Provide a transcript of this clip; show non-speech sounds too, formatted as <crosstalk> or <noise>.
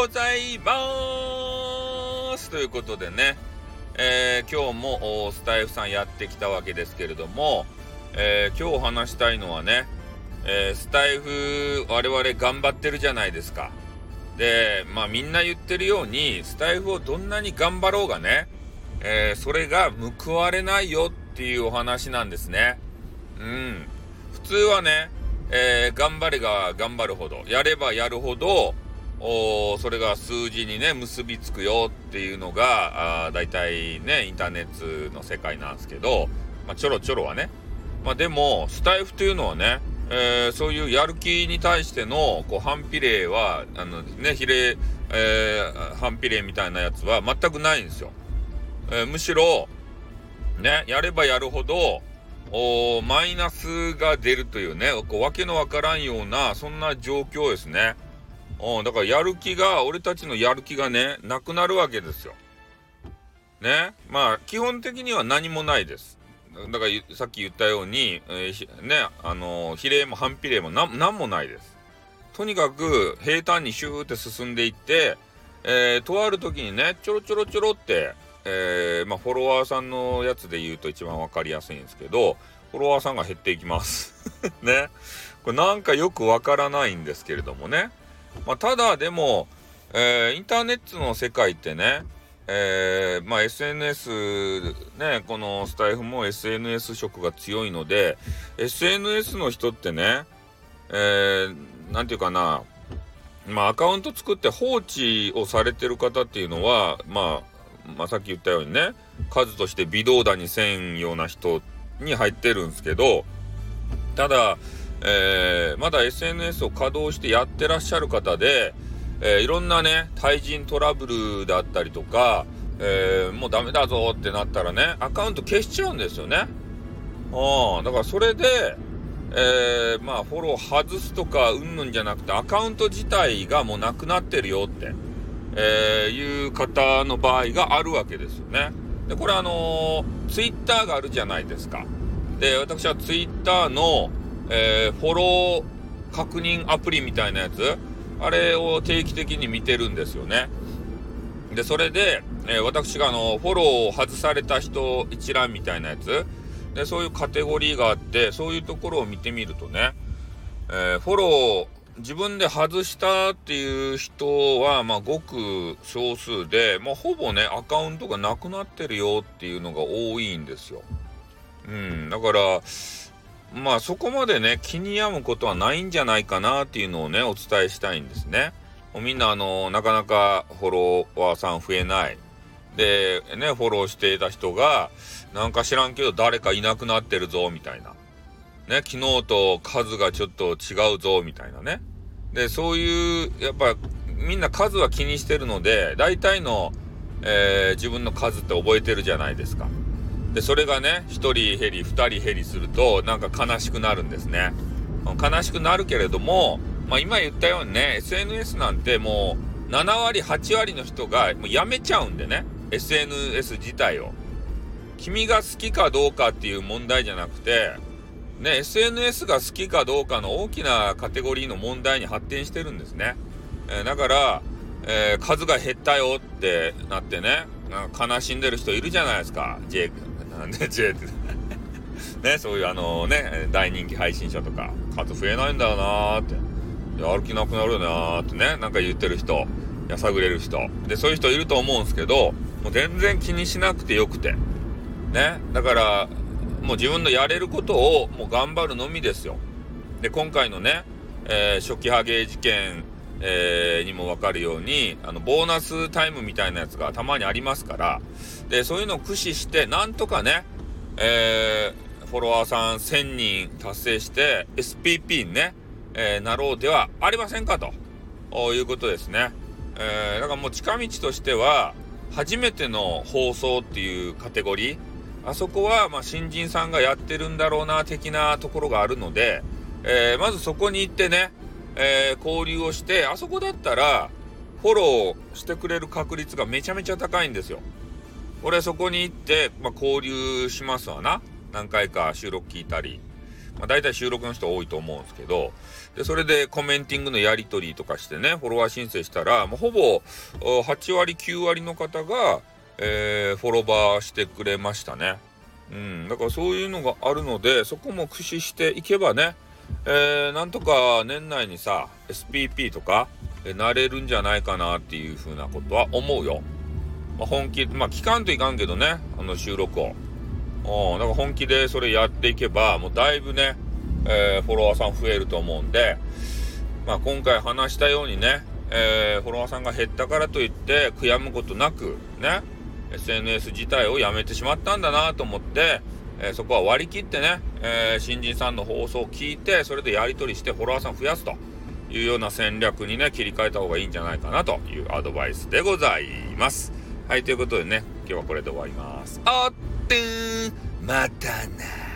ございますということでね、えー、今日もスタイフさんやってきたわけですけれども、えー、今日話したいのはね、えー、スタイフ我々頑張ってるじゃないですか。で、まあみんな言ってるように、スタイフをどんなに頑張ろうがね、えそれが報われないよっていうお話なんですね。うん。普通はね、え、頑張れが頑張るほど、やればやるほど、おそれが数字にね、結びつくよっていうのが、あ大体ね、インターネットの世界なんですけど、まあ、ちょろちょろはね。まあ、でも、スタイフというのはね、えー、そういうやる気に対しての、こう、反比例は、あのね、比例、えー、反比例みたいなやつは全くないんですよ。えー、むしろ、ね、やればやるほど、おマイナスが出るというね、こうわけのわからんような、そんな状況ですね。おだからやる気が、俺たちのやる気がね、なくなるわけですよ。ね？まあ、基本的には何もないです。だからさっき言ったように、えー、ね、あのー、比例も反比例も何もないです。とにかく平坦にシューって進んでいって、えー、とある時にね、ちょろちょろちょろって、えー、まあ、フォロワーさんのやつで言うと一番分かりやすいんですけど、フォロワーさんが減っていきます <laughs> ね？これなんかよくわからないんですけれどもね。まあ、ただでも、えー、インターネットの世界ってね、えー、まあ SNS ね、このスタイフも SNS 色が強いので、SNS の人ってね、えー、ていうかな、まあアカウント作って放置をされてる方っていうのは、まあまあ、さっき言ったようにね数として微動だにせんような人に入ってるんですけどただ、えー、まだ SNS を稼働してやってらっしゃる方で、えー、いろんなね対人トラブルだったりとか、えー、もうダメだぞってなったらねアカウント消しちゃうんですよね。あだからそれで、えー、まあフォロー外すとかうんぬんじゃなくてアカウント自体がもうなくなってるよって。えー、いう方の場合があるわけですよね。で、これあのー、ツイッターがあるじゃないですか。で、私はツイッターの、えー、フォロー確認アプリみたいなやつ、あれを定期的に見てるんですよね。で、それで、えー、私があの、フォローを外された人一覧みたいなやつ、で、そういうカテゴリーがあって、そういうところを見てみるとね、えー、フォロー自分で外したっていう人は、まあ、ごく少数で、まあ、ほぼね、アカウントがなくなってるよっていうのが多いんですよ。うん、だから、まあ、そこまでね、気に病むことはないんじゃないかなっていうのをね、お伝えしたいんですね。みんな、あの、なかなかフォロワーさん増えない。で、ね、フォローしていた人が、なんか知らんけど誰かいなくなってるぞ、みたいな。ね、昨日と数がちょっと違うぞ、みたいなね。で、そういう、やっぱ、みんな数は気にしてるので、大体の、えー、自分の数って覚えてるじゃないですか。で、それがね、1人減り、2人減りすると、なんか悲しくなるんですね。悲しくなるけれども、まあ今言ったようにね、SNS なんてもう、7割、8割の人がもうやめちゃうんでね、SNS 自体を。君が好きかどうかっていう問題じゃなくて、ね、SNS が好きかどうかの大きなカテゴリーの問題に発展してるんですね。えー、だから、えー、数が減ったよってなってね、悲しんでる人いるじゃないですか。J、なんで J って。<laughs> ね、そういうあのね、大人気配信者とか、数増えないんだよなーって。やる気なくなるよなーってね、なんか言ってる人、やさぐれる人。で、そういう人いると思うんですけど、もう全然気にしなくてよくて。ね、だから、もう自分のやれることをもう頑張るのみですよ。で、今回のね、えー、初期ハゲ事件、えー、にもわかるように、あの、ボーナスタイムみたいなやつがたまにありますから、で、そういうのを駆使して、なんとかね、えー、フォロワーさん1000人達成して、SPP にね、えー、なろうではありませんかと、いうことですね。えー、だからもう近道としては、初めての放送っていうカテゴリー、あそこは、ま新人さんがやってるんだろうな、的なところがあるので、えー、まずそこに行ってね、えー、交流をして、あそこだったら、フォローしてくれる確率がめちゃめちゃ高いんですよ。俺そこに行って、まあ、交流しますわな。何回か収録聞いたり。まあ、大体収録の人多いと思うんですけど、で、それでコメンティングのやり取りとかしてね、フォロワー申請したら、もうほぼ8割、9割の方が、えー、フォロバーしてくれましたね。うん、だからそういうのがあるので、そこも駆使していけばね、えー、なんとか年内にさ、SPP とか、えなれるんじゃないかなっていうふうなことは思うよ。まあ、本気、まあ、聞かんといかんけどね、あの収録を。うん、だから本気でそれやっていけば、もうだいぶね、えー、フォロワーさん増えると思うんで、まあ、今回話したようにね、えー、フォロワーさんが減ったからといって悔やむことなく、ね、SNS 自体をやめてしまったんだなと思って、えー、そこは割り切ってね、え新人さんの放送を聞いて、それでやり取りしてフォロワーさん増やすというような戦略にね、切り替えた方がいいんじゃないかなというアドバイスでございます。はい、ということでね、今日はこれで終わります。あってーまたな